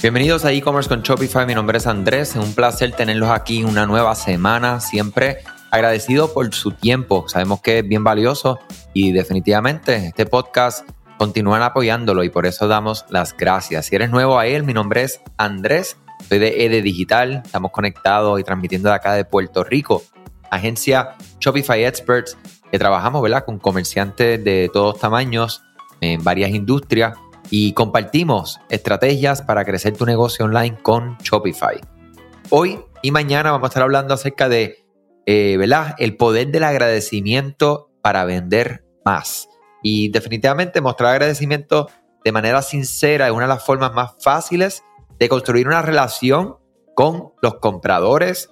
Bienvenidos a e-commerce con Shopify. Mi nombre es Andrés. Es un placer tenerlos aquí una nueva semana. Siempre agradecido por su tiempo. Sabemos que es bien valioso y definitivamente este podcast continúan apoyándolo y por eso damos las gracias. Si eres nuevo a él, mi nombre es Andrés. Soy de ED Digital. Estamos conectados y transmitiendo de acá de Puerto Rico. Agencia Shopify Experts que trabajamos ¿verdad? con comerciantes de todos tamaños en varias industrias y compartimos estrategias para crecer tu negocio online con Shopify. Hoy y mañana vamos a estar hablando acerca de eh, ¿verdad? el poder del agradecimiento para vender más. Y definitivamente mostrar agradecimiento de manera sincera es una de las formas más fáciles de construir una relación con los compradores,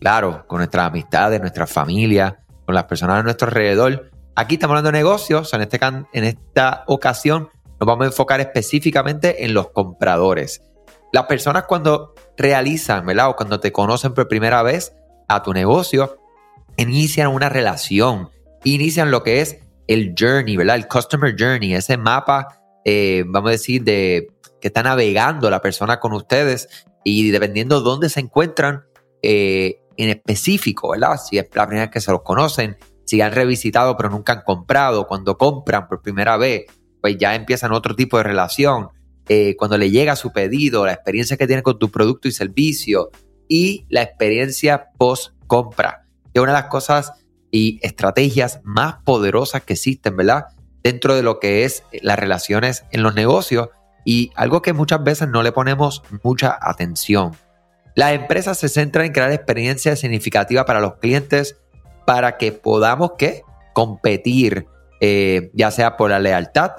claro, con nuestras amistades, nuestra familia, con las personas a nuestro alrededor. Aquí estamos hablando de negocios, en, este, en esta ocasión nos vamos a enfocar específicamente en los compradores. Las personas cuando realizan, ¿verdad? O cuando te conocen por primera vez a tu negocio, inician una relación, inician lo que es el journey, ¿verdad? El customer journey, ese mapa, eh, vamos a decir, de que está navegando la persona con ustedes y dependiendo de dónde se encuentran eh, en específico, ¿verdad? Si es la primera vez que se los conocen, si han revisitado pero nunca han comprado, cuando compran por primera vez, pues ya empiezan otro tipo de relación. Eh, cuando le llega su pedido, la experiencia que tiene con tu producto y servicio y la experiencia post compra, que es una de las cosas y estrategias más poderosas que existen, ¿verdad? Dentro de lo que es las relaciones en los negocios y algo que muchas veces no le ponemos mucha atención. Las empresas se centran en crear experiencias significativas para los clientes para que podamos ¿qué? competir, eh, ya sea por la lealtad,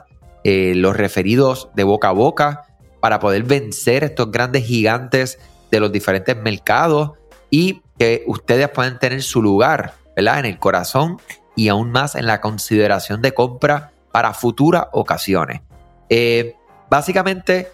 eh, los referidos de boca a boca, para poder vencer estos grandes gigantes de los diferentes mercados y que ustedes puedan tener su lugar ¿verdad? en el corazón y aún más en la consideración de compra para futuras ocasiones. Eh, básicamente,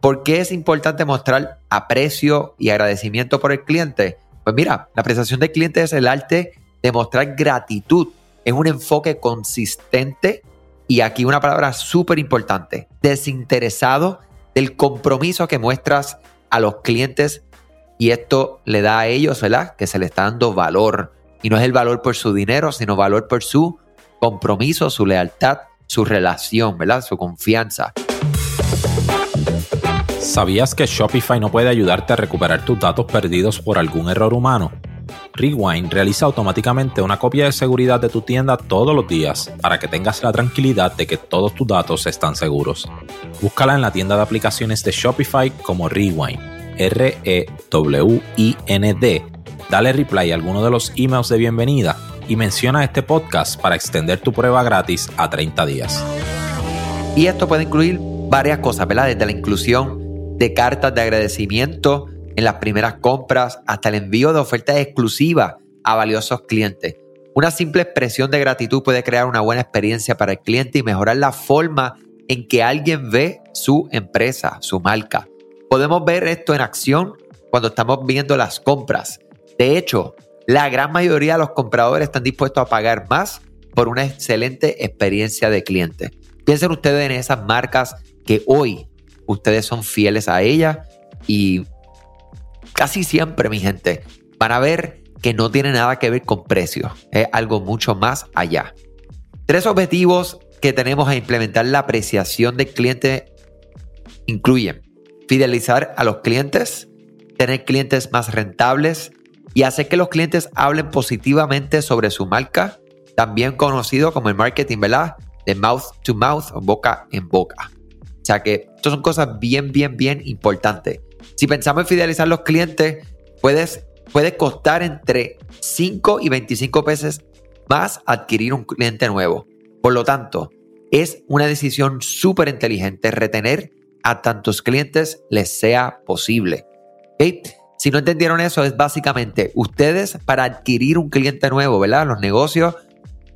¿por qué es importante mostrar aprecio y agradecimiento por el cliente? Pues mira, la apreciación del cliente es el arte de mostrar gratitud. Es un enfoque consistente y aquí una palabra súper importante, desinteresado del compromiso que muestras a los clientes y esto le da a ellos, ¿verdad? Que se le está dando valor. Y no es el valor por su dinero, sino valor por su compromiso, su lealtad, su relación, ¿verdad? Su confianza. ¿Sabías que Shopify no puede ayudarte a recuperar tus datos perdidos por algún error humano? Rewind realiza automáticamente una copia de seguridad de tu tienda todos los días para que tengas la tranquilidad de que todos tus datos están seguros. Búscala en la tienda de aplicaciones de Shopify como Rewind, R-E-W-I-N-D. Dale reply a alguno de los emails de bienvenida y menciona este podcast para extender tu prueba gratis a 30 días. Y esto puede incluir varias cosas, ¿verdad? Desde la inclusión de cartas de agradecimiento, en las primeras compras hasta el envío de ofertas exclusivas a valiosos clientes. Una simple expresión de gratitud puede crear una buena experiencia para el cliente y mejorar la forma en que alguien ve su empresa, su marca. Podemos ver esto en acción cuando estamos viendo las compras. De hecho, la gran mayoría de los compradores están dispuestos a pagar más por una excelente experiencia de cliente. Piensen ustedes en esas marcas que hoy ustedes son fieles a ellas y casi siempre, mi gente, van a ver que no tiene nada que ver con precios, es algo mucho más allá. Tres objetivos que tenemos a implementar la apreciación del cliente incluyen fidelizar a los clientes, tener clientes más rentables y hacer que los clientes hablen positivamente sobre su marca, también conocido como el marketing, ¿verdad? De mouth to mouth boca en boca. O sea que estas son cosas bien, bien, bien importantes. Si pensamos en fidelizar los clientes, puedes, puede costar entre 5 y 25 pesos más adquirir un cliente nuevo. Por lo tanto, es una decisión súper inteligente retener a tantos clientes les sea posible. Si no entendieron eso, es básicamente ustedes para adquirir un cliente nuevo, ¿verdad? Los negocios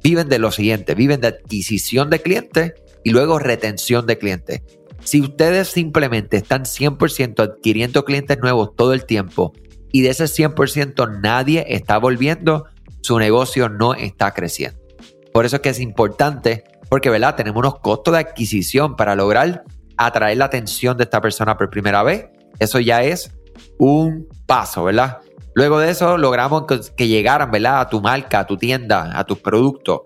viven de lo siguiente, viven de adquisición de clientes y luego retención de clientes. Si ustedes simplemente están 100% adquiriendo clientes nuevos todo el tiempo y de ese 100% nadie está volviendo, su negocio no está creciendo. Por eso es que es importante, porque ¿verdad? tenemos unos costos de adquisición para lograr atraer la atención de esta persona por primera vez Eso ya es un paso, ¿verdad? Luego de eso logramos que llegaran, ¿verdad? A tu marca, a tu tienda, a tus productos.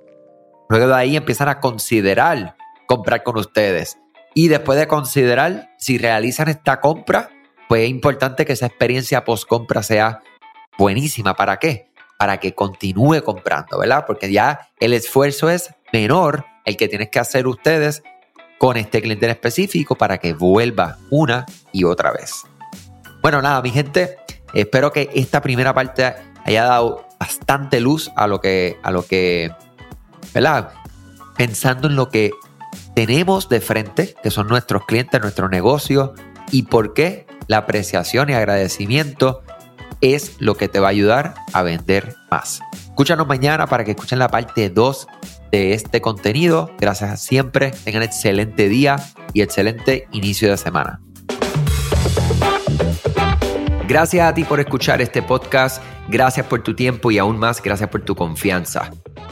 Luego de ahí empiezan a considerar comprar con ustedes. Y después de considerar si realizan esta compra, pues es importante que esa experiencia post compra sea buenísima. ¿Para qué? Para que continúe comprando, ¿verdad? Porque ya el esfuerzo es menor el que tienes que hacer ustedes con este cliente en específico para que vuelva una y otra vez. Bueno, nada, mi gente, espero que esta primera parte haya dado bastante luz a lo que, a lo que, ¿verdad? Pensando en lo que tenemos de frente, que son nuestros clientes, nuestro negocio, y por qué la apreciación y agradecimiento es lo que te va a ayudar a vender más. Escúchanos mañana para que escuchen la parte 2 de este contenido. Gracias a siempre. Tengan excelente día y excelente inicio de semana. Gracias a ti por escuchar este podcast. Gracias por tu tiempo y aún más gracias por tu confianza.